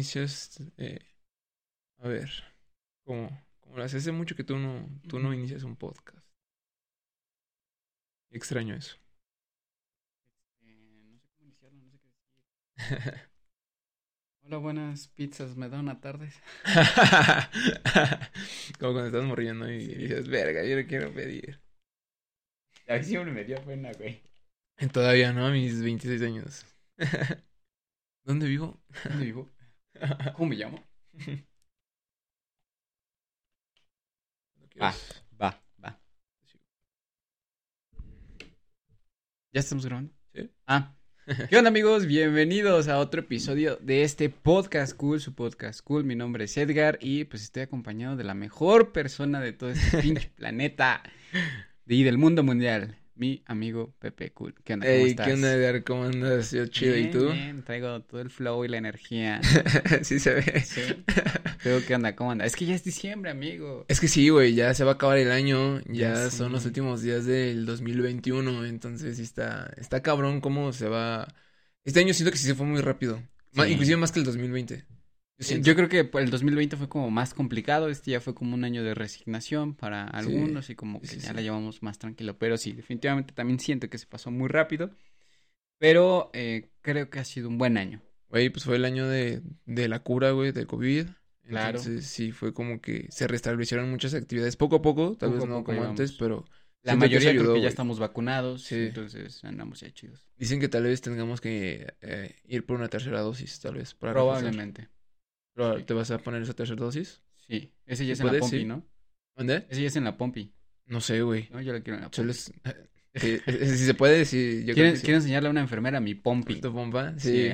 inicias? eh, a ver, ¿cómo, cómo lo? Hace mucho que tú no, tú no inicias un podcast. Extraño eso. Eh, no sé cómo iniciarlo, no sé qué decir. Hola, buenas pizzas, ¿me da una tarde? Como cuando estás morriendo y Sí. dices, verga, yo le quiero pedir. A mí siempre me dio pena, güey. Todavía, ¿no? A mis 26 años. ¿Dónde vivo? ¿Dónde vivo? ¿Cómo me llamo? Va, va, va. ¿Ya estamos grabando? Sí. Ah. ¿Qué onda, amigos? Bienvenidos a otro episodio de este podcast cool, su podcast cool. Mi nombre es Edgar y pues estoy acompañado de la mejor persona de todo este pinche planeta y del mundo mundial, mi amigo Pepe Cool. ¿Qué onda? ¿Cómo Ey, estás? ¿qué onda, Edgar? ¿Cómo andas? Yo chido, ¿y Bien, tú? bien, traigo todo el flow y la energía. sí se ve. Sí. ¿qué onda? ¿Cómo? Es que ya es diciembre, amigo. Es que sí, güey, ya se va a acabar el año, ya Ya son los últimos días del 2021, entonces está, está cabrón cómo se va. Este año siento que sí se fue muy rápido, Sí. inclusive más que el 2020. Yo siento. Yo creo que por el 2020 fue como más complicado, este ya fue como un año de resignación para algunos y como que sí, ya la llevamos más tranquilo, pero sí, definitivamente también siento que se pasó muy rápido, pero eh, creo que ha sido un buen año. Güey, pues fue el año de, de la cura, güey, del COVID. Claro. Entonces sí, fue como que se restablecieron muchas actividades poco a poco, tal Poco vez no como antes, pero La mayoría creo que ya estamos vacunados, Sí. entonces andamos ya chidos. dicen que tal vez tengamos que eh, ir por una tercera dosis, tal vez, para reforzar. Pero. ¿Te vas a poner esa tercera dosis? Sí, ese ya ¿Sí es en la? Pompi, Sí. ¿no? ¿Dónde? Ese ya es en la Pompi, No sé, güey. ¿no? Yo la quiero en la Pompi. Es- eh, eh, si se puede, sí. Yo ¿Quiero, sí. quiero enseñarle a una enfermera mi Pompi. ¿Tu pompa? Sí. Sí.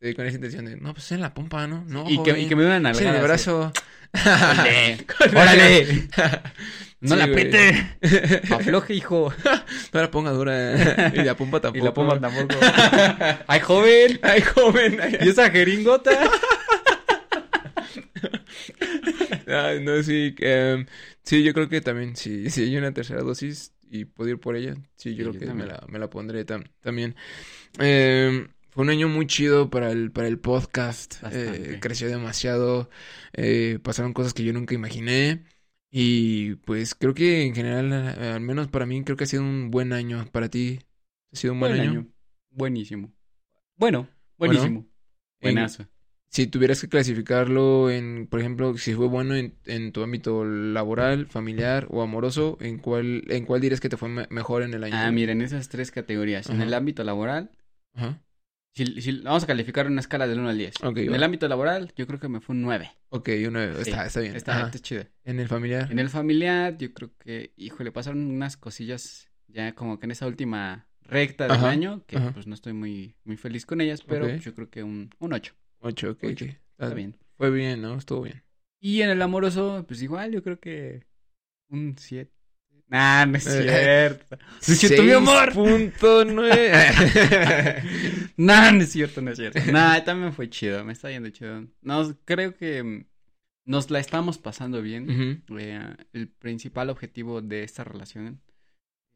Eh, Con esa intención de, no, pues en la pompa, ¿no? No, y, que, y que me den una Sí, el brazo. ¡Órale! ¡Órale! ¡No Sí, la apriete! ¡Afloje, hijo! No la ponga dura. Y la pompa Y tampoco. la pompa tampoco. ¡Ay, joven! Ay, joven. ¿Y esa jeringota? No, sí. em, sí, yo creo que también, sí, si hay una tercera dosis y puedo ir por ella, sí, yo Sí, creo yo que me la, me la pondré tam- también. Em, fue un año muy chido para el, para el podcast. Eh, creció demasiado. eh, pasaron cosas que yo nunca imaginé. Y pues creo que en general, eh, al menos para mí, creo que ha sido un buen año. Para ti, ¿ha sido un buen, año? Buenísimo. Bueno, Bueno, buenísimo. En- Buenazo. Si tuvieras que clasificarlo en, por ejemplo, si fue bueno en, en tu ámbito laboral, familiar o amoroso, ¿en cuál, en cuál dirías que te fue me- mejor en el año? Ah, miren, esas tres categorías. En el ámbito laboral, Ajá. si, si- vamos a calificar en una escala del 1 al 10. Ok, en va. el ámbito laboral, yo creo que me fue un 9. Ok, una, Sí, está, está bien. Está, está chido. En el familiar. En el familiar, yo creo que, híjole, pasaron unas cosillas ya como que en esa última recta del Ajá, año, que ajá. pues no estoy muy, muy feliz con ellas, pero yo creo que un, un 8. Ocho, ok, Ocho. Está bien. Fue bien, ¿no? Estuvo bien. Y en el amoroso, pues igual, yo creo que un 7. Nah, no es Eh, cierto. No es cierto, mi amor. Punto nueve. Nah, no es cierto, no es cierto. Nah, también fue chido, me está yendo chido. No, creo que mm, nos la estamos pasando bien. Eh, el principal objetivo de esta relación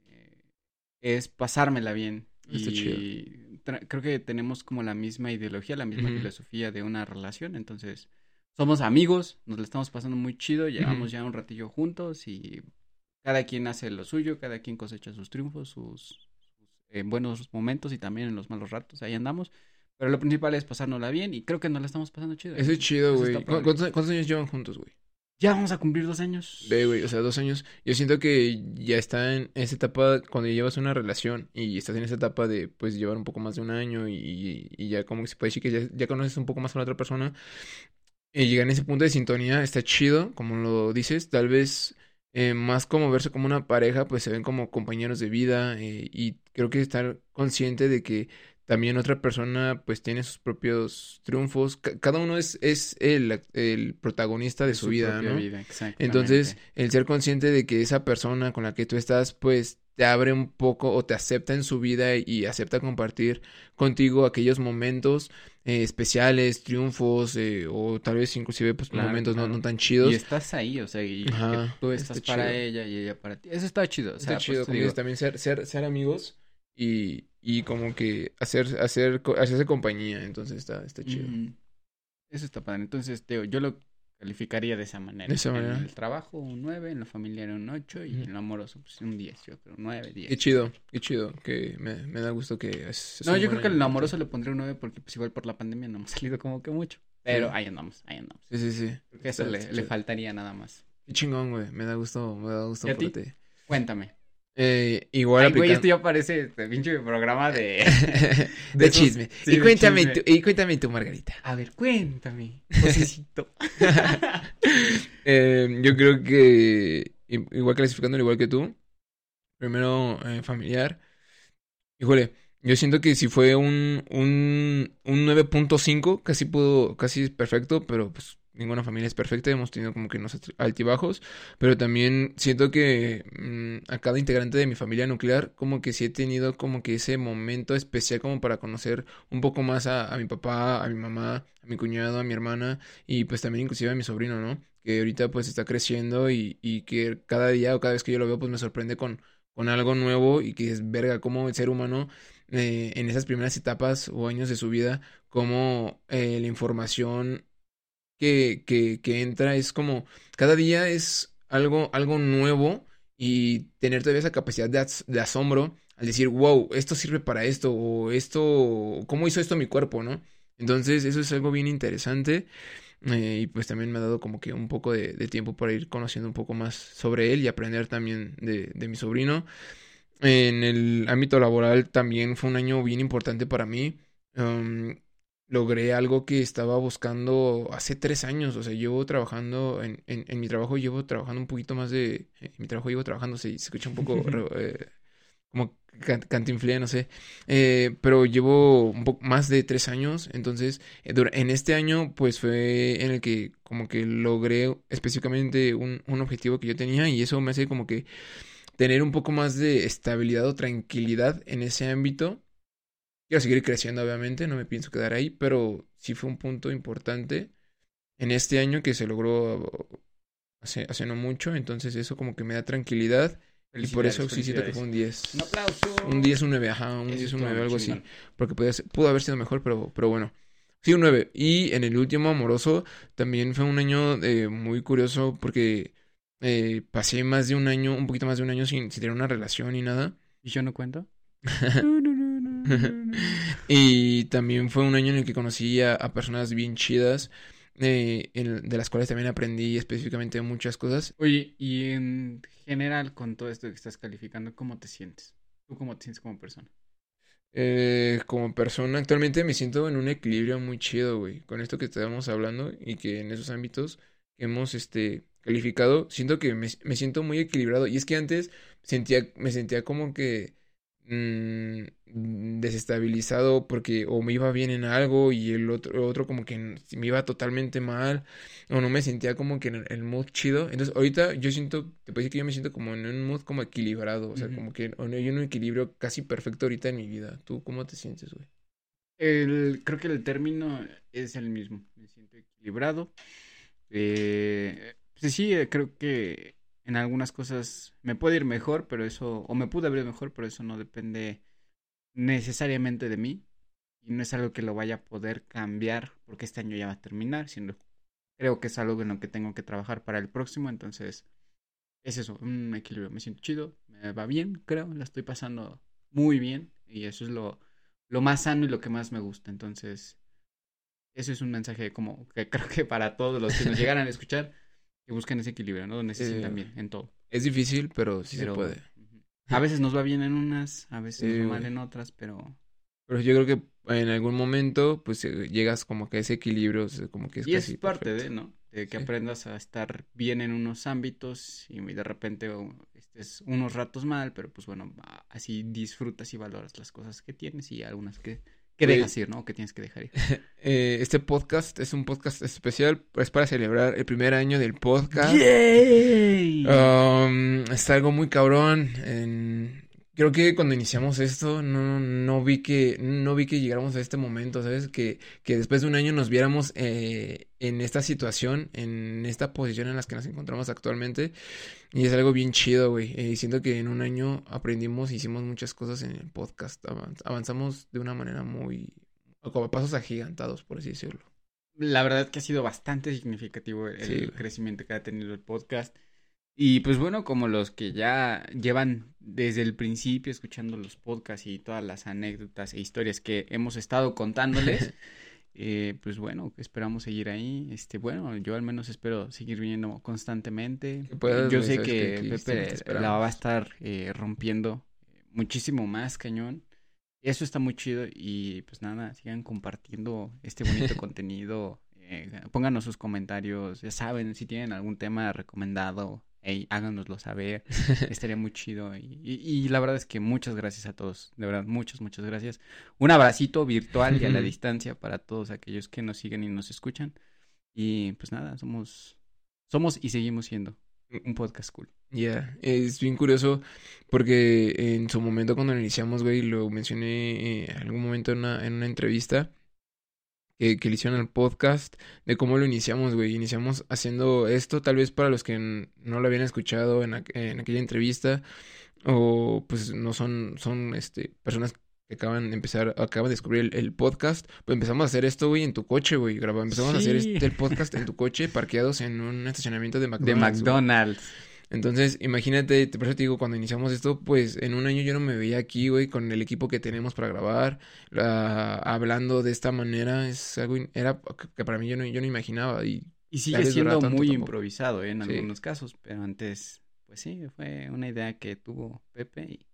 eh, es pasármela bien. Está y tra- creo que tenemos como la misma ideología, la misma filosofía de una relación. Entonces, somos amigos, nos la estamos pasando muy chido, llevamos ya un ratillo juntos y cada quien hace lo suyo, cada quien cosecha sus triunfos, sus, eh, buenos momentos y también en los malos ratos, ahí andamos. Pero lo principal es pasárnosla bien y creo que nos la estamos pasando chido. Eso es chido, güey. está ¿Cu- padre. ¿Cuántos, cuántos años llevan juntos, güey? Ya vamos a cumplir dos años. Ve, güey, o sea, dos años. Yo siento que ya está en esa etapa, cuando llevas una relación y estás en esa etapa de, pues, llevar un poco más de un año y, y ya como que se puede decir que ya, ya conoces un poco más a la otra persona. Y llegar en ese punto de sintonía está chido, como lo dices. Tal vez eh, más como verse como una pareja, pues se ven como compañeros de vida eh, y creo que estar consciente de que también otra persona pues tiene sus propios triunfos. Ca- cada uno es, es el, el protagonista de su, vida, ¿no? vida, exactamente. Entonces, el ser consciente de que esa persona con la que tú estás, pues te abre un poco o te acepta en su vida y acepta compartir contigo aquellos momentos eh, especiales, triunfos, eh, o tal vez inclusive pues Claro, momentos no, claro. no tan chidos. Y estás ahí, o sea, y que tú está estás para chido. ella y ella para ti. Eso está chido, o Está por chido, como digo, también ser, ser, ser amigos y, y como que hacer, hacer, hacerse compañía, entonces está, está chido. mm, Eso está padre. Entonces, Teo, yo lo calificaría de esa manera. De esa manera. En el trabajo un 9, en lo familiar un 8 y Ujú. en lo amoroso pues un 10, yo creo, 9, 10. Qué chido, qué chido, que me, me da gusto que es, es No, un yo creo que en lo amoroso le pondría un 9 porque pues igual por la pandemia no hemos salido como que mucho. Pero Sí. ahí andamos, ahí andamos. Sí, sí, sí. Creo que eso le, le faltaría nada más. Qué chingón, güey. Me da gusto, me da gusto ¿Y a por ti? ti. Cuéntame. Eh, igual Ay, güey, esto ya parece este pinche programa de... de esos- chisme. sí, y de cuéntame chisme. tú, y cuéntame tú, Margarita. A ver, cuéntame, Josecito. Eh, yo creo que igual clasificándolo igual que tú. Primero eh, familiar. Híjole, yo siento que si fue un, un, un 9.5, casi pudo, casi es perfecto, pero pues ninguna familia es perfecta, hemos tenido como que unos alt- altibajos, pero también siento que mm, a cada integrante de mi familia nuclear, como que sí he tenido como que ese momento especial como para conocer un poco más a, mi papá, a mi mamá, a mi cuñado, a mi hermana y pues también inclusive a mi sobrino, ¿no? Que ahorita pues está creciendo y, que cada día o cada vez que yo lo veo pues me sorprende con, con algo nuevo y que es verga como el ser humano eh, en esas primeras etapas o años de su vida, como eh, la información que, que, entra es como cada día es algo, algo nuevo y tener todavía esa capacidad de, de asombro al decir, wow, esto sirve para esto o esto, ¿cómo hizo esto mi cuerpo, no? Entonces eso es algo bien interesante eh, y pues también me ha dado como que un poco de, tiempo para ir conociendo un poco más sobre él y aprender también de, de mi sobrino. En el ámbito laboral también fue un año bien importante para mí. Um, logré algo que estaba buscando hace tres años. O sea, llevo trabajando en, en, en mi trabajo, llevo trabajando un poquito más de... En mi trabajo llevo trabajando, se, se escucha un poco eh, como can- cantinflé, no sé. Eh, pero llevo un poco más de tres años. Entonces, eh, en este año, pues fue en el que como que logré específicamente un, un objetivo que yo tenía y eso me hace como que tener un poco más de estabilidad o tranquilidad en ese ámbito. Quiero seguir creciendo, obviamente, no me pienso quedar ahí, pero sí fue un punto importante en este año que se logró hace, hace no mucho, entonces eso como que me da tranquilidad y por eso sí siento que fue un 10. Un aplauso. Un 10, un 9, ajá, un Eso 10, un estuvo 9, algo así. Porque podía ser- pudo haber sido mejor, pero, pero bueno. Sí, un 9. Y en el último amoroso también fue un año eh, muy curioso porque eh, pasé más de un año, un poquito más de un año sin, sin tener una relación ni nada. ¿Y yo no cuento? Y también fue un año en el que conocí a, a personas bien chidas, eh, en- de las cuales también aprendí específicamente muchas cosas. Oye, y en general con todo esto que estás calificando, ¿cómo te sientes? ¿Tú cómo te sientes como persona? Eh, como persona, actualmente me siento en un equilibrio muy chido, güey, con esto que estábamos hablando y que en esos ámbitos que hemos, este, calificado, siento que me, me siento muy equilibrado. Y es que antes sentía, me sentía como que mm, desestabilizado porque o me iba bien en algo y el otro, otro como que me iba totalmente mal o no me sentía como que en el mood chido. Entonces ahorita yo siento, te puedo decir que yo me siento como en un mood como equilibrado, o sea, Ujú. como que hay un equilibrio casi perfecto ahorita en mi vida. ¿Tú cómo te sientes, güey? El, creo que el término es el mismo. Me siento equilibrado. Eh, pues sí, eh, creo que en algunas cosas me puede ir mejor, pero eso, o me pude haber ido mejor, pero eso no depende necesariamente de mí. Y no es algo que lo vaya a poder cambiar porque este año ya va a terminar, sino creo que es algo en lo que tengo que trabajar para el próximo. Entonces, es eso, un equilibrio. Me siento chido, me va bien, creo, la estoy pasando muy bien. Y eso es lo, lo más sano y lo que más me gusta. Entonces, eso es un mensaje como que creo que para todos los que nos llegaran a escuchar, que busquen ese equilibrio, ¿no? Donde se sientan bien en todo. Es difícil, pero sí Pero, se puede. A veces nos va bien en unas, a veces Sí, nos va mal güey. en otras, pero... Pero yo creo que en algún momento, pues eh, llegas como que a ese equilibrio, o sea, como que es y es casi parte perfecto. de, ¿no? De que Sí. aprendas a estar bien en unos ámbitos y de repente estés unos ratos mal, pero pues bueno, así disfrutas y valoras las cosas que tienes y algunas que, que Güey. dejas ir, ¿no? Que tienes que dejar ir. Eh, este podcast es un podcast especial, es para celebrar el primer año del podcast. ¡Yay! Um, es algo muy cabrón. en- Creo que cuando iniciamos esto no, no vi que no vi que llegáramos a este momento, ¿sabes? Que, que después de un año nos viéramos eh, en esta situación, en esta posición en la que nos encontramos actualmente. Y es algo bien chido, güey. Eh, siento que en un año aprendimos, hicimos muchas cosas en el podcast. avan- Avanzamos de una manera muy... como pasos agigantados, por así decirlo. la verdad que ha sido bastante significativo el, crecimiento que ha tenido el podcast. Y pues bueno, como los que ya llevan desde el principio escuchando los podcasts y todas las anécdotas e historias que hemos estado contándoles, eh, pues bueno, esperamos seguir ahí. Este, bueno, yo al menos espero seguir viniendo constantemente. Yo sé que, Pepe la va a estar eh, rompiendo muchísimo más cañón. Eso está muy chido y pues nada, sigan compartiendo este bonito contenido. Eh, pónganos sus comentarios, ya saben, si tienen algún tema recomendado, hey, háganoslo saber, estaría muy chido. Y, la verdad es que muchas gracias a todos, de verdad, muchas, muchas gracias. Un abracito virtual y a la distancia para todos aquellos que nos siguen y nos escuchan. Y pues nada, somos, somos y seguimos siendo un podcast cool. Ya, es bien curioso porque en su momento cuando lo iniciamos, güey, lo mencioné en algún momento en una, en una entrevista que, que le hicieron al podcast de cómo lo iniciamos, güey. Iniciamos haciendo esto, tal vez para los que no lo habían escuchado en, en aquella entrevista o pues no son, son este, personas que acaban de empezar, acaban de descubrir el, podcast, pues empezamos a hacer esto, güey, en tu coche, güey, empezamos a hacer este, el podcast en tu coche, parqueados en un estacionamiento de McDonald's. De McDonald's. Entonces, imagínate, por eso te digo, cuando iniciamos esto, pues en un año yo no me veía aquí, güey, con el equipo que tenemos para grabar, hablando de esta manera, es algo, era que para mí yo no, yo no imaginaba. Y, y sigue siendo muy improvisado, ¿eh? en algunos casos, pero antes, pues sí, fue una idea que tuvo Pepe y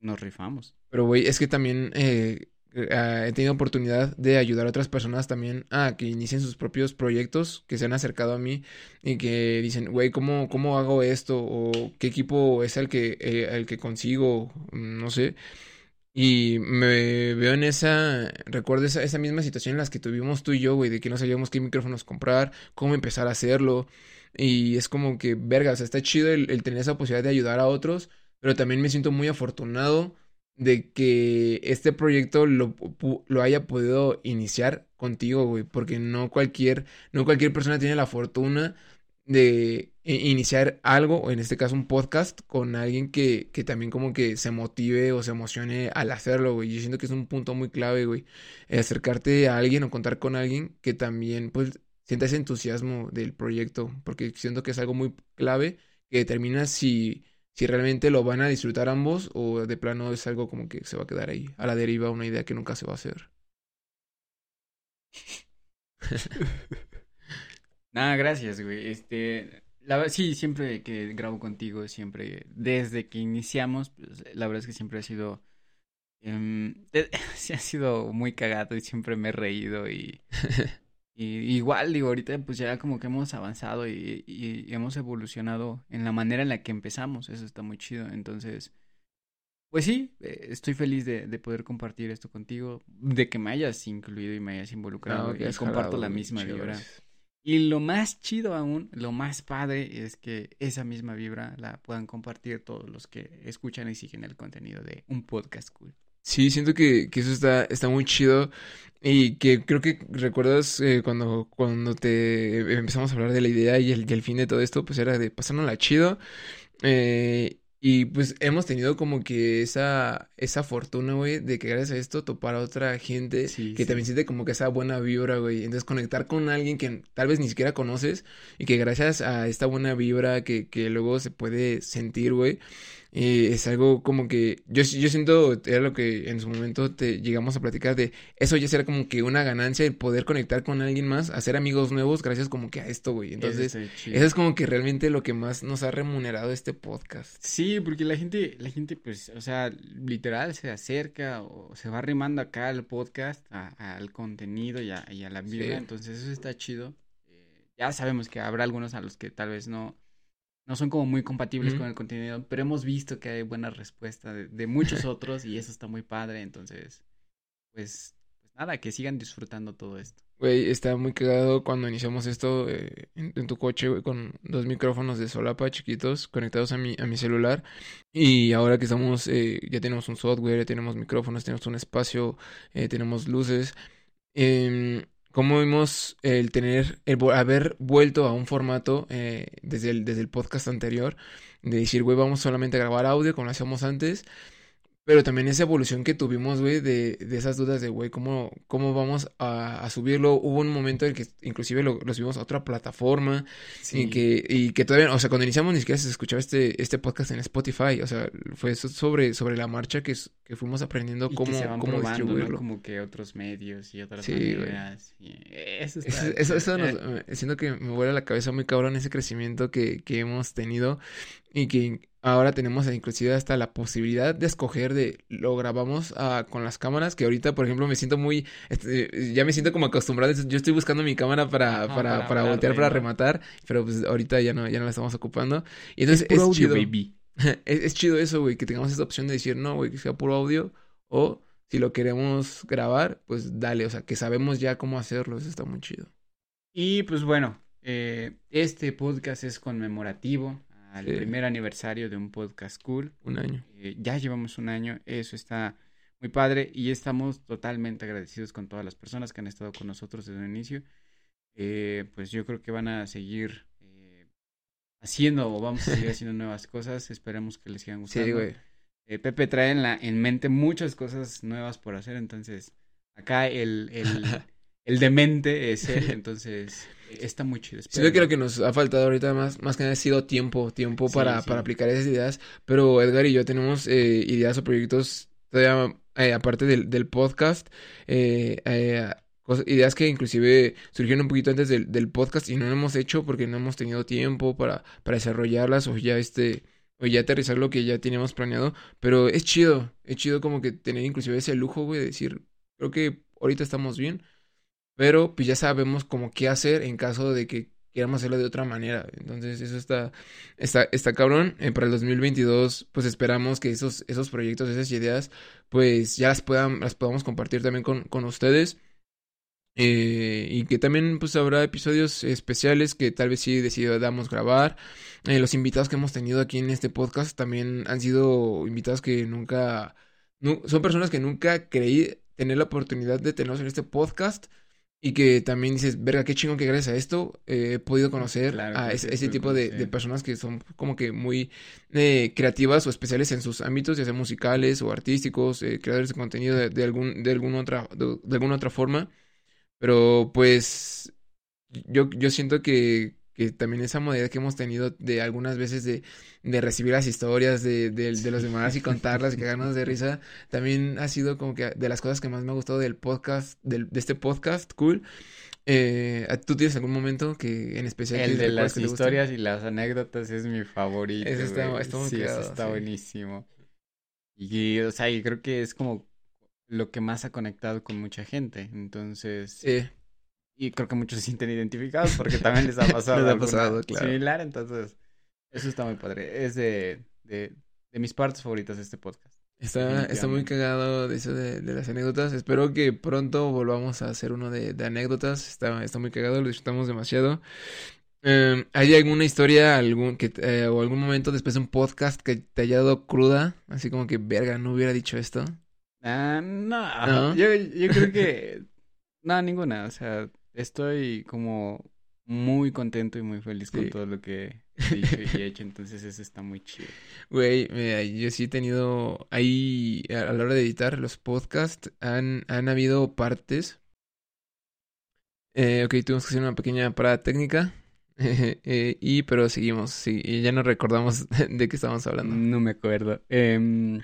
nos rifamos. Pero, güey, es que también eh, eh, he tenido oportunidad de ayudar a otras personas también a que inicien sus propios proyectos, que se han acercado a mí y que dicen, güey, ¿cómo, ¿cómo hago esto? O qué equipo es el que, eh, el que consigo, no sé. Y me veo en esa, recuerdo esa, esa misma situación en las que tuvimos tú y yo, güey, de que no sabíamos qué micrófonos comprar, cómo empezar a hacerlo. Y es como que, verga, o sea, está chido el tener esa posibilidad de ayudar a otros, pero también me siento muy afortunado de que este proyecto lo, lo, haya podido iniciar contigo, güey, porque no cualquier, no cualquier persona tiene la fortuna de iniciar algo, o en este caso un podcast, con alguien que, que también como que se motive o se emocione al hacerlo, güey. Yo siento que es un punto muy clave, güey. Acercarte a alguien o contar con alguien que también, pues, sienta ese entusiasmo del proyecto, porque siento que es algo muy clave que determina si si realmente lo van a disfrutar ambos o de plano es algo como que se va a quedar ahí, a la deriva, una idea que nunca se va a hacer. Nada, gracias, güey. Este, la sí, siempre que grabo contigo, siempre, desde que iniciamos, pues, la verdad es que siempre ha sido, um, ha sido muy cagado y siempre me he reído y Y igual, digo, ahorita pues ya como que hemos avanzado y, hemos evolucionado en la manera en la que empezamos. Eso está muy chido. Entonces, pues sí, eh, estoy feliz de, poder compartir esto contigo, de que me hayas incluido y me hayas involucrado. y comparto la misma vibra. Y lo más chido aún, lo más padre es que esa misma vibra la puedan compartir todos los que escuchan y siguen el contenido de un podcast cool. Sí, siento que, que eso está, está muy chido y que creo que recuerdas eh, cuando, cuando te empezamos a hablar de la idea y el, y el fin de todo esto, pues era de pasárnosla chido. Eh, y pues hemos tenido como que esa, esa fortuna, güey, de que gracias a esto topar a otra gente que también siente como que esa buena vibra, güey. Entonces conectar con alguien que tal vez ni siquiera conoces y que gracias a esta buena vibra que, que luego se puede sentir, güey, es algo como que yo, yo siento, era lo que en su momento te llegamos a platicar de eso ya será como que una ganancia el poder conectar con alguien más, hacer amigos nuevos gracias como que a esto, güey. Entonces, eso es como que realmente lo que más nos ha remunerado este podcast. Sí, porque la gente, la gente pues, o sea, literal se acerca o se va arrimando acá al podcast, al contenido y a, la vida, entonces eso está chido. Eh, ya sabemos que habrá algunos a los que tal vez no no son como muy compatibles con el contenido, pero hemos visto que hay buena respuesta de, muchos otros y eso está muy padre, entonces, pues, pues, nada, que sigan disfrutando todo esto. Güey, está muy cagado cuando iniciamos esto eh, en, tu coche, güey, con dos micrófonos de solapa chiquitos conectados a mi, a mi celular. Y ahora que estamos, eh, ya tenemos un software, ya tenemos micrófonos, tenemos un espacio, eh, tenemos luces. Eh, cómo vimos el tener, el haber vuelto a un formato eh, desde, el, desde el podcast anterior, de decir, güey, vamos solamente a grabar audio como lo hacíamos antes, pero también esa evolución que tuvimos, güey, de, de esas dudas de, güey, ¿cómo, cómo vamos a, a subirlo? Hubo un momento en que inclusive lo, lo subimos a otra plataforma y Sí. que, y que todavía, o sea, cuando iniciamos ni siquiera se escuchaba este, este podcast en Spotify, o sea, fue eso sobre, sobre la marcha que, que fuimos aprendiendo Y cómo, que se van cómo probando, ¿no? distribuirlo. Como que otros medios y otras Sí, maneras. y Eso está Eso, eso, eso nos- siento que me vuela la cabeza muy cabrón ese crecimiento que, que hemos tenido y que ahora tenemos inclusive hasta la posibilidad de escoger de lo grabamos ah, con las cámaras, que ahorita por ejemplo me siento muy, este, ya me siento como acostumbrado, yo estoy buscando mi cámara para, Ajá, para, para voltear, para rematar, pero pues ahorita ya no, ya no la estamos ocupando. Y Es entonces es audio, chido. baby. Es, es chido eso, güey, que tengamos esta opción de decir, no, güey, que sea puro audio, o si lo queremos grabar, pues dale, o sea, que sabemos ya cómo hacerlo, eso está muy chido. Y pues bueno, eh, este podcast es conmemorativo al Sí. primer aniversario de un podcast cool. Un año. Eh, ya llevamos un año, eso está muy padre y estamos totalmente agradecidos con todas las personas que han estado con nosotros desde el inicio. Eh, pues yo creo que van a seguir eh, haciendo o vamos a seguir haciendo nuevas cosas. Esperemos que les sigan gustando. Sí, güey. Eh, Pepe trae en, la, en mente muchas cosas nuevas por hacer, entonces acá el, el, el demente es él, entonces eh, está muy chido. Que espérenlo. lo que nos ha faltado ahorita más, más que nada ha sido tiempo, tiempo Sí, para, sí. para aplicar esas ideas, pero Edgar y yo tenemos eh, ideas o proyectos todavía, eh, aparte del, del podcast, eh, eh, cosas- ideas que inclusive surgieron un poquito antes del, del podcast y no lo hemos hecho porque no hemos tenido tiempo para, para desarrollarlas o ya este, o ya aterrizar lo que ya teníamos planeado, pero es chido, es chido como que tener inclusive ese lujo, güey, de decir, creo que ahorita estamos bien, pero pues ya sabemos como qué hacer en caso de que queramos hacerlo de otra manera. Entonces, eso está, está, está cabrón. Eh, para el 2022, pues esperamos que esos, esos proyectos, esas ideas, pues ya las puedan, las podamos compartir también con, con ustedes. Eh, y que también pues habrá episodios especiales que tal vez sí decidamos grabar. Eh, los invitados que hemos tenido aquí en este podcast también han sido invitados que nunca, nu- son personas que nunca creí tener la oportunidad de tenerlos en este podcast. Y que también dices, verga, qué chingón que gracias a esto eh, he podido conocer Claro a ese, tipo de, de personas que son como que muy eh, creativas o especiales en sus ámbitos, ya sea musicales o artísticos, eh, creadores de contenido de, de algún, de alguna otra, de, de alguna otra forma. Pero pues yo, yo siento que, que también esa modalidad que hemos tenido de algunas veces de, de recibir las historias de, de, de los demás y contarlas y cagarnos de risa, también ha sido como que de las cosas que más me ha gustado del podcast, del, de este podcast, cool. Eh, ¿tú tienes algún momento que en especial El de las historias y las anécdotas es mi favorito. Ese está- güey. está muy sí, cagado, está sí. buenísimo. Y, o sea, y creo que es como lo que más ha conectado con mucha gente. Entonces, Sí. Y creo que muchos se sienten identificados porque también les ha pasado, Les ha pasado, claro. similar. Entonces, eso está muy padre. Es de, de, de mis partes favoritas de este podcast. Está, está muy cagado de eso de, de las anécdotas. Espero que pronto volvamos a hacer uno de, de anécdotas. Está, está muy cagado, lo disfrutamos demasiado. Eh, ¿hay alguna historia algún que, eh, o algún momento después de un podcast que te haya dado cruda? Así como que, verga, no hubiera dicho esto. Ah, no, ¿No? Yo, yo creo que no, ninguna, o sea, estoy como muy contento y muy feliz con todo lo que he dicho y he hecho, entonces eso está muy chido. Güey, mira, yo sí he tenido ahí, a la hora de editar los podcasts, han, han habido partes. Eh, ok, tuvimos que hacer una pequeña parada técnica. eh, y pero seguimos, sí, y ya no recordamos de qué estábamos hablando. No me acuerdo. Em,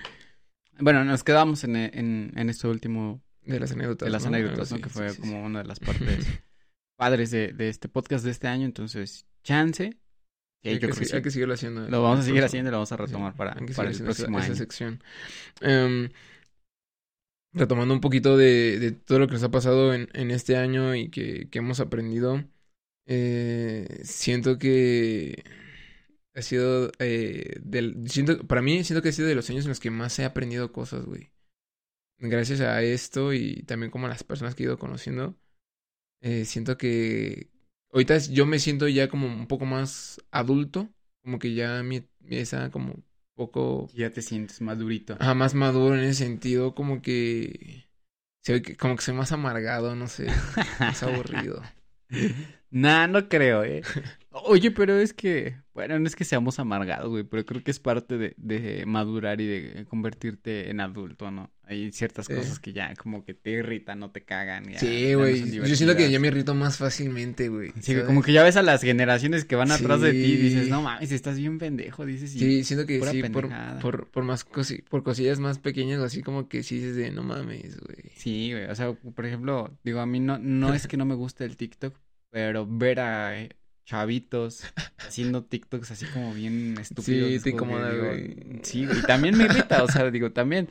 bueno, nos quedamos en, en, en esto último De las anécdotas. de las anécdotas, Que fue sí. como una de las partes padres de, de este podcast de este año, entonces, chance. Sí, Hay que, sí. hay que seguirlo haciendo. Lo vamos a seguir haciendo y lo vamos a Sí, retomar para, para el próximo esa, año. esa sección. Em, retomando un poquito de, de todo lo que nos ha pasado en, en este año y que, que hemos aprendido, eh, siento que ha sido eh, del, siento, para mí siento que ha sido de los años en los que más he aprendido cosas, güey. Gracias a esto y también como a las personas que he ido conociendo, eh, siento que ahorita yo me siento ya como un poco más adulto, como que ya mi, esa como un poco Ya te sientes madurito. ajá, más maduro en ese sentido, como que como que soy más amargado, no sé, más aburrido. Nah, no creo, eh. Oye, pero es que, Bueno, no es que seamos amargados, güey, pero creo que es parte de, de madurar y de convertirte en adulto, ¿no? Hay ciertas Eh. cosas que ya como que te irritan, no te cagan. ya- Sí, no güey. Yo siento que ya me irrito más fácilmente, güey. Sí, como que ya ves a las generaciones que van atrás de ti y dices, no mames, estás bien pendejo, dices. y- Sí, siento que sí, por, por, por más cosi- por cosillas más pequeñas, así como que sí dices de no mames, güey. Sí, güey, o sea, por ejemplo, digo, a mí no, no es que no me guste el TikTok, pero ver a eh, chavitos haciendo TikToks así como bien estúpidos. Sí, te incomoda, güey. Sí, y también me irrita, o sea, digo, también,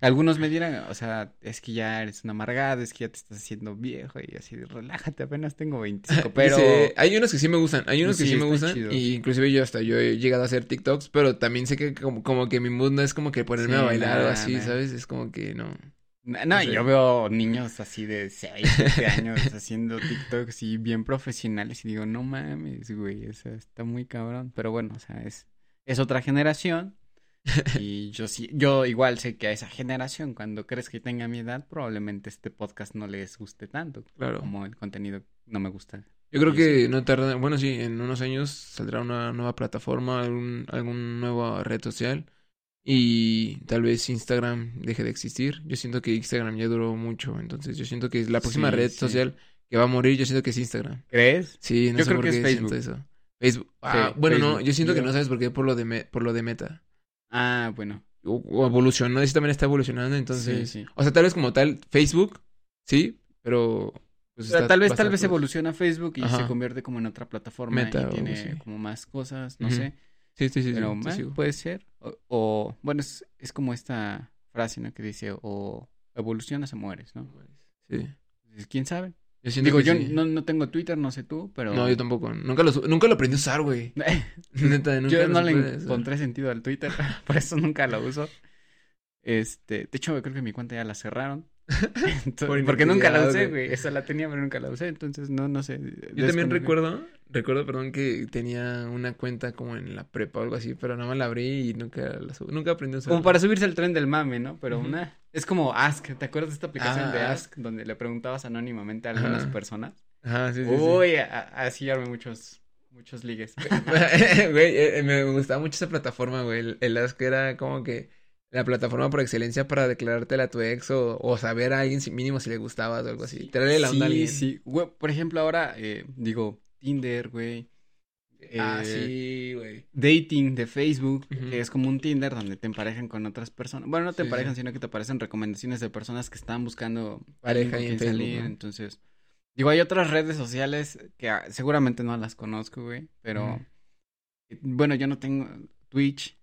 algunos me dirán, o sea, es que ya eres un amargado, es que ya te estás haciendo viejo y así, relájate, apenas tengo 25, pero... Dice, hay unos que sí me gustan, hay unos que Sí, me gustan, chido. y inclusive yo hasta yo he llegado a hacer TikToks, pero también sé que como, como que mi mood no es como que ponerme Sí, a bailar o así. ¿sabes? Es como que no. No, yo veo niños así de 6, 7 años haciendo TikToks y bien profesionales y digo, no mames, güey, o sea, está muy cabrón. Pero bueno, o sea, es, es otra generación y yo sí, yo igual sé que a esa generación, cuando crees que tenga mi edad, probablemente este podcast no les guste tanto Claro. como el contenido no me gusta. Yo creo que no tarda, bueno, sí, en unos años saldrá una nueva plataforma, algún, algún nueva red social y tal vez Instagram deje de existir. Yo siento que Instagram ya duró mucho, entonces yo siento que la próxima Sí, red sí. social que va a morir, yo siento que es Instagram. ¿Crees? Sí, no Yo sé creo por que es qué siento Facebook. eso. Facebook. Ah, bueno, no, yo siento que no sabes por qué, por lo de, me- por lo de Meta. Ah, bueno. O, o evolucionó, ese también está evolucionando, entonces... Sí, sí. O sea, tal vez como tal, Facebook, sí, pero... pues, O sea, tal vez, tal vez evoluciona Facebook y se convierte como en otra plataforma Meta y tiene como más cosas, no sé. Sí, sí, Pero puede ser. O, o, bueno, es, es como esta frase, ¿no? Que dice, o evolucionas o mueres, ¿no? Sí. ¿Quién sabe? Yo Digo, yo sí. no, no tengo Twitter, no sé tú, pero... No, yo tampoco. Nunca lo, nunca lo aprendí a usar, güey. Neta, nunca yo no le usar. encontré sentido al Twitter, por eso nunca lo uso. Este, de hecho, creo que mi cuenta ya la cerraron. Entonces, porque nunca la usé, güey. Esa la tenía, pero nunca la usé. Entonces, no, no sé. Yo también recuerdo, recuerdo, perdón, que tenía una cuenta como en la prepa o algo así, pero nada más la abrí y nunca la sub- nunca aprendí a usar. Como para subirse al tren del mame, ¿no? Pero una... Es como Ask. ¿Te acuerdas de esta aplicación Ah, de Ask. Ask? Donde le preguntabas anónimamente a algunas Ajá. personas. Ajá, sí, sí. Uy, así armé muchos, muchos ligues. Güey, eh, me gustaba mucho esa plataforma, güey. El, el Ask era como que la plataforma por excelencia para declarártela a tu ex o, o saber a alguien si mínimo si le gustabas o algo así. Traerle la onda a sí, alguien. sí. Güey, por ejemplo, ahora, eh, digo, Tinder, güey. Ah, Eh, sí, güey. Dating de Facebook, que es como un Tinder donde te emparejan con otras personas. Bueno, no te Sí, emparejan, sí. sino que te aparecen recomendaciones de personas que están buscando Pareja ahí en quien Facebook, salir. ¿no? Entonces, digo, hay otras redes sociales que ah, seguramente no las conozco, güey, pero eh, bueno, yo no tengo Twitch.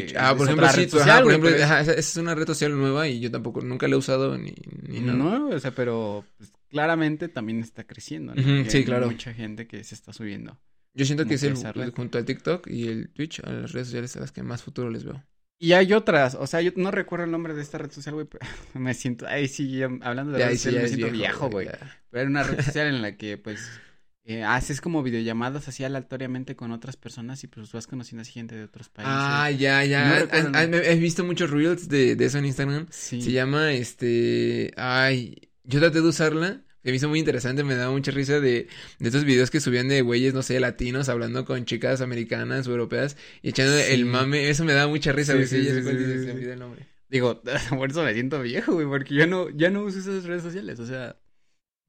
Twitch. Eh, ah, por ejemplo, sí, ajá, por ejemplo, es- ajá, esa, esa es una red social nueva y yo tampoco, nunca la he usado ni, ni No, nada. o sea, pero pues, claramente también está creciendo, ¿no? Ujú, Porque sí, hay claro. mucha gente que se está subiendo. Yo siento que es el, junto al TikTok y el Twitch, a las redes sociales a las que más futuro les veo. Y hay otras, o sea, yo no recuerdo el nombre de esta red social, güey, pero me siento, ay, sí, hablando de Ya, redes ahí sí, sociales, ya me siento viejo, güey. Pero era una red social en la que, pues, eh, haces como videollamadas así aleatoriamente con otras personas y pues vas conociendo así gente de otros países. Ah, ya, ya. he visto muchos reels de, de eso en Instagram. sí. Se llama, este, ay, yo traté de usarla. Se me hizo muy interesante, me daba mucha risa de, de estos videos que subían de güeyes, no sé, latinos, hablando con chicas americanas o europeas y echando Sí. el mame. Eso me daba mucha risa, güey. sí, Sí, sí, sí, sí, el nombre. Digo, por eso me siento viejo, güey, porque yo no, ya no uso esas redes sociales, o sea,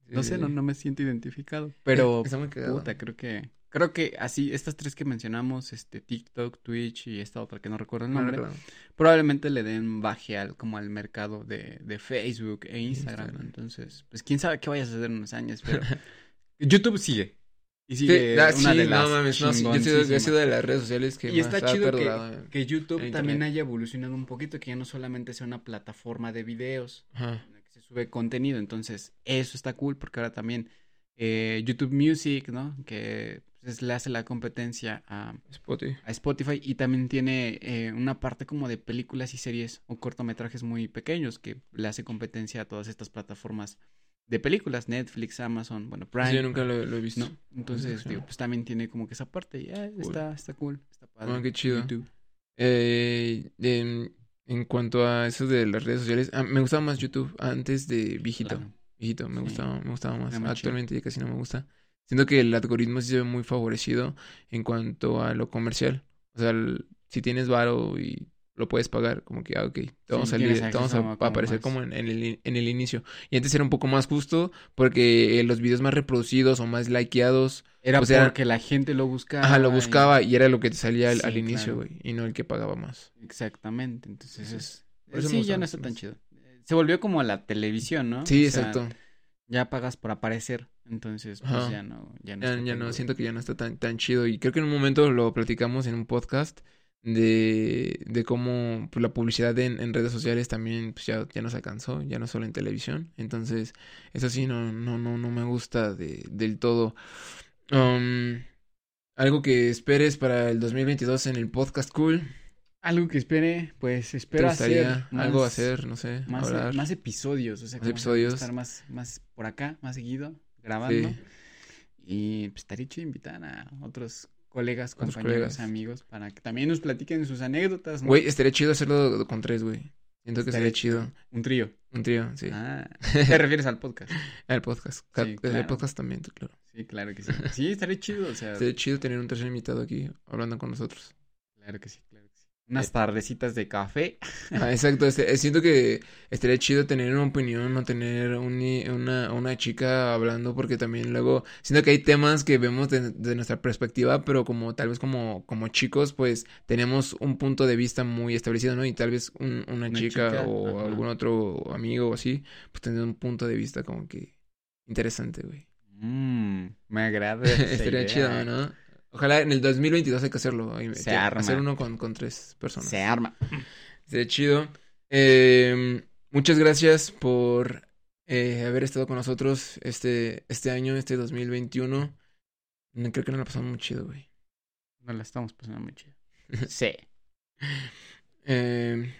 no sé, no, no me siento identificado. Pero, puta, creo que, creo que así, estas tres que mencionamos, este, TikTok, Twitch y esta otra que no recuerdo el No nombre, probablemente le den baje al, como al mercado de, de Facebook e Instagram. Instagram. Entonces, pues quién sabe qué vaya a suceder en unos años, pero YouTube sigue. Y Sí, ah, una sí, de no las mames, no, sí, yo sido, he chingoncísimas. sido de las redes sociales que Y más está ha chido que, que YouTube también haya evolucionado un poquito, que ya no solamente sea una plataforma de videos, Ajá. Sube contenido. Entonces, eso está cool porque ahora también eh, YouTube Music, ¿no? Que pues, le hace la competencia a, Spotify. a Spotify y también tiene eh, una parte como de películas y series o cortometrajes muy pequeños que le hace competencia a todas estas plataformas de películas, Netflix, Amazon, bueno, Prime. Sí, yo nunca lo, lo he visto. ¿no? Entonces, digo, pues también tiene como que esa parte y ah, está, está cool, está padre. Qué chido. YouTube. Eh, en, en cuanto a eso de las redes sociales, ah, me gustaba más YouTube antes de Viejito. Claro. Viejito, me Sí. gustaba, me gustaba más. Era. Actualmente ya casi no me gusta. siento que el algoritmo sí se ve muy favorecido en cuanto a lo comercial. O sea, el- si tienes varo y lo puedes pagar, como que, ah, ok, te vamos, Sí, a, salir- te vamos a, a aparecer más. como en, en el, en el inicio. Y antes era un poco más justo porque eh, los videos más reproducidos o más likeados, Era sea, porque la gente lo buscaba. ajá, lo buscaba y era lo que te salía al, Sí, al inicio, claro. güey, y no el que pagaba más. Exactamente, entonces Entonces, es... eso me sí, ya no más está tan chido. Se volvió como la televisión, ¿no? Sí, O sea, exacto. ya pagas por aparecer, entonces pues Ajá. ya no, ya no Ya, está ya no, siento que ya no está tan, tan chido. Y creo que en un momento lo platicamos en un podcast de, de cómo pues, la publicidad en, en redes sociales también pues, ya, ya nos alcanzó, ya no solo en televisión. Entonces, eso sí, no, no, no, no me gusta de, del todo. Um, algo que esperes para el 2022 en el podcast cool. Algo que espere, pues ¿Te espero hacer algo más- hacer? No sé, más, hablar. más episodios, o sea, Más episodios. estar más, más por acá, más seguido, grabando. Sí. Y pues estaría chido invitar a otros colegas, Otros compañeros, colegas. amigos, para que también nos platiquen sus anécdotas, ¿no? Güey, estaría chido hacerlo con tres, güey. Siento que Estaría estaría chido. Un trío. Un trío, sí. Ah, te refieres al podcast. El podcast. Ca- Sí, El podcast también, claro. Sí, claro que sí. Sí, estaría chido, o sea, Estaría chido tener un tercer invitado aquí hablando con nosotros. claro que sí. Unas tardecitas de café. Ah, exacto, este, eh, siento que estaría chido tener una opinión o tener un una, una chica hablando porque también luego siento que hay temas que vemos de, de nuestra perspectiva, pero como tal vez como, como chicos, pues tenemos un punto de vista muy establecido, ¿no? Y tal vez un- una, Una chica, chica, o ajá. algún otro amigo o así, pues tener un punto de vista como que interesante, güey. Mmm, me agrada. Estaría idea. chido, ¿no? Ojalá en el 2022 hay que hacerlo. ahí, Se que- Hacer arma. uno con, con tres personas. Se arma. Sería chido. Eh, muchas gracias por eh, haber estado con nosotros este, este año, este 2021. Mm, Creo que nos la pasamos muy chido, güey. Nos la estamos pasando muy chido. Sí. Eh,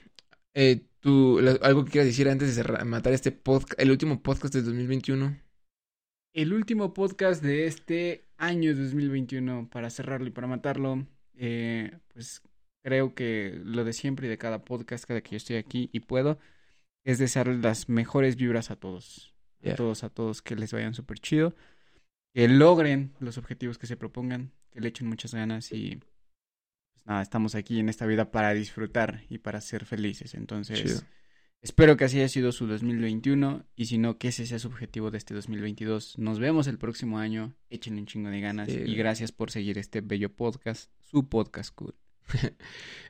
eh, tú, la- algo que quieras decir antes de cerrar- matar este podcast, el último podcast del 2021. El último podcast de este año 2021, para cerrarlo y para matarlo, eh, pues creo que lo de siempre y de cada podcast, cada que yo estoy aquí y puedo, es desearles las mejores vibras a todos. A todos, a todos, que les vayan súper chido, que logren los objetivos que se propongan, que le echen muchas ganas y pues nada, estamos aquí en esta vida para disfrutar y para ser felices. Entonces, Chido. Espero que así haya sido su 2021 y si no, que ese sea su objetivo de este 2022. Nos vemos el próximo año. Échenle un chingo de ganas Sí. y gracias por seguir este bello podcast, su podcast cool.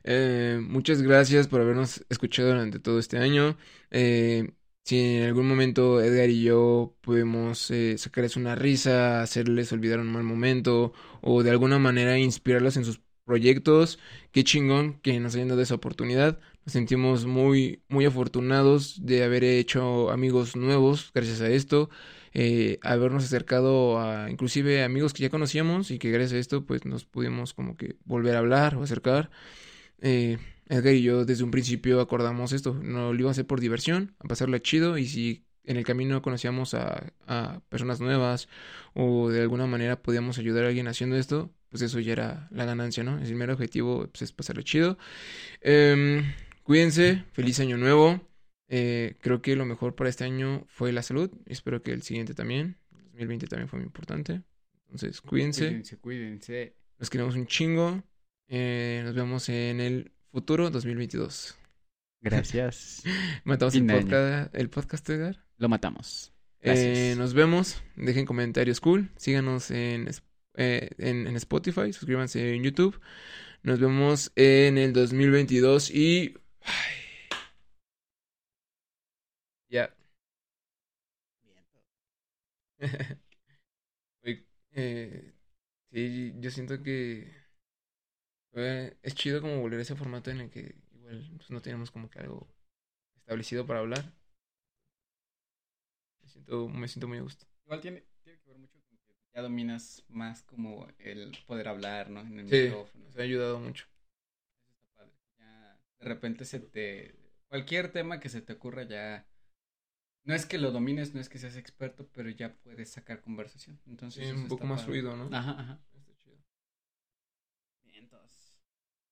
Eh, muchas gracias por habernos escuchado durante todo este año. Eh, si en algún momento Edgar y yo pudimos eh, sacarles una risa, hacerles olvidar un mal momento o de alguna manera inspirarlos en sus proyectos, qué chingón que nos hayan dado esa oportunidad. Nos sentimos muy, muy afortunados de haber hecho amigos nuevos gracias a esto, eh, habernos acercado a inclusive amigos que ya conocíamos y que gracias a esto pues nos pudimos como que volver a hablar o acercar. Eh, Edgar y yo desde un principio acordamos esto, no lo iba a hacer por diversión, a pasarla chido y si en el camino conocíamos a, a personas nuevas o de alguna manera podíamos ayudar a alguien haciendo esto, pues eso ya era la ganancia, ¿no? El primer objetivo pues, es pasarlo chido. Em, cuídense, feliz año nuevo. Eh, creo que lo mejor para este año fue la salud. Espero que el siguiente también. El 2020 también fue muy importante. Entonces, cuídense. Cuídense, cuídense. Los queremos un chingo. Eh, nos vemos en el futuro 2022. Gracias. Matamos el podcast, el podcast, Edgar. Lo matamos. Eh, Gracias. nos vemos. Dejen comentarios cool. Síganos en, eh, en, en Spotify. Suscríbanse en YouTube. Nos vemos en el 2022 y... ay. Ya. Oye, eh, sí, yo siento que eh, es chido como volver a ese formato en el que igual pues, no tenemos como que algo establecido para hablar. Me siento, me siento muy a gusto. Igual tiene, tiene que ver mucho con que ya dominas más como el poder hablar, ¿no? En el Sí, micrófono. nos ha ayudado mucho. Eso está padre. Ya de repente se te... Cualquier tema que se te ocurra ya... No es que lo domines, no es que seas experto, pero ya puedes sacar conversación. Entonces Sí, un poco más padre. fluido, ¿no? Ajá, ajá.